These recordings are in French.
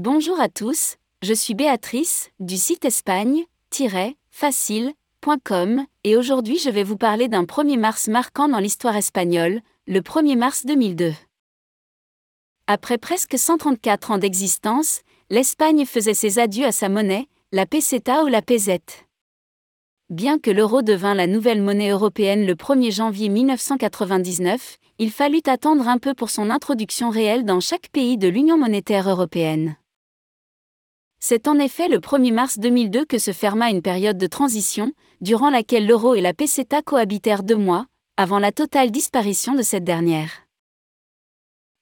Bonjour à tous, je suis Béatrice, du site espagne-facile.com, et aujourd'hui je vais vous parler d'un 1er mars marquant dans l'histoire espagnole, le 1er mars 2002. Après presque 134 ans d'existence, l'Espagne faisait ses adieux à sa monnaie, la peseta ou la pesette. Bien que l'euro devint la nouvelle monnaie européenne le 1er janvier 1999, il fallut attendre un peu pour son introduction réelle dans chaque pays de l'Union monétaire européenne. C'est en effet le 1er mars 2002 que se ferma une période de transition, durant laquelle l'euro et la peseta cohabitèrent deux mois, avant la totale disparition de cette dernière.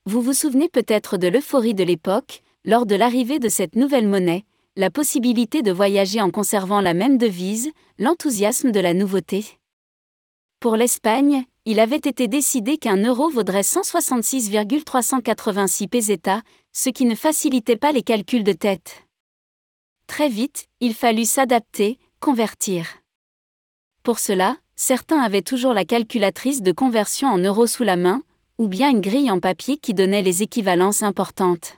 Vous vous souvenez peut-être de l'euphorie de l'époque, lors de l'arrivée de cette nouvelle monnaie, la possibilité de voyager en conservant la même devise, l'enthousiasme de la nouveauté. Pour l'Espagne, il avait été décidé qu'un euro vaudrait 166,386 pesetas, ce qui ne facilitait pas les calculs de tête. Très vite, il fallut s'adapter, convertir. Pour cela, certains avaient toujours la calculatrice de conversion en euros sous la main, ou bien une grille en papier qui donnait les équivalences importantes.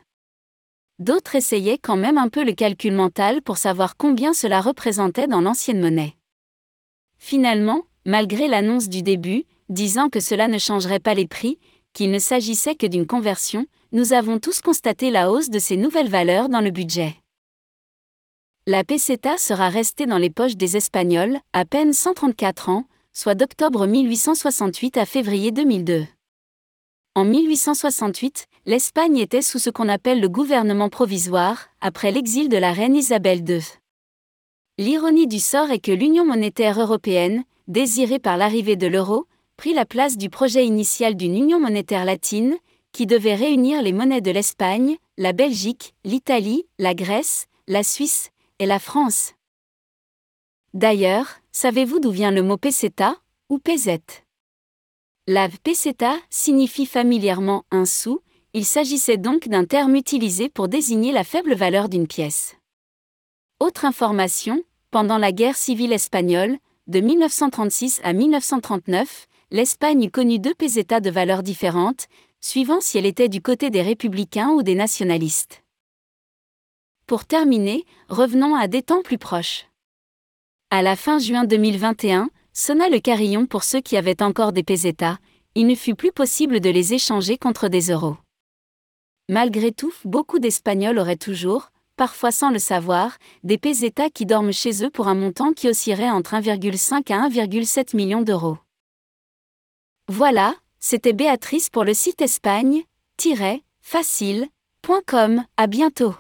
D'autres essayaient quand même un peu le calcul mental pour savoir combien cela représentait dans l'ancienne monnaie. Finalement, malgré l'annonce du début, disant que cela ne changerait pas les prix, qu'il ne s'agissait que d'une conversion, nous avons tous constaté la hausse de ces nouvelles valeurs dans le budget. La peseta sera restée dans les poches des Espagnols, à peine 134 ans, soit d'octobre 1868 à février 2002. En 1868, l'Espagne était sous ce qu'on appelle le gouvernement provisoire, après l'exil de la reine Isabelle II. L'ironie du sort est que l'Union monétaire européenne, désirée par l'arrivée de l'euro, prit la place du projet initial d'une Union monétaire latine, qui devait réunir les monnaies de l'Espagne, la Belgique, l'Italie, la Grèce, la Suisse et la France. D'ailleurs, savez-vous d'où vient le mot peseta ou pesette? La peseta signifie familièrement un sou, il s'agissait donc d'un terme utilisé pour désigner la faible valeur d'une pièce. Autre information, pendant la guerre civile espagnole, de 1936 à 1939, l'Espagne connut deux pesetas de valeurs différentes, suivant si elle était du côté des républicains ou des nationalistes. Pour terminer, revenons à des temps plus proches. À la fin juin 2021, Sonna le carillon pour ceux qui avaient encore des pesetas, il ne fut plus possible de les échanger contre des euros. Malgré tout, beaucoup d'Espagnols auraient toujours, parfois sans le savoir, des pesetas qui dorment chez eux pour un montant qui oscillerait entre 1,5 à 1,7 million d'euros. Voilà, c'était Béatrice pour le site espagne-facile.com. À bientôt.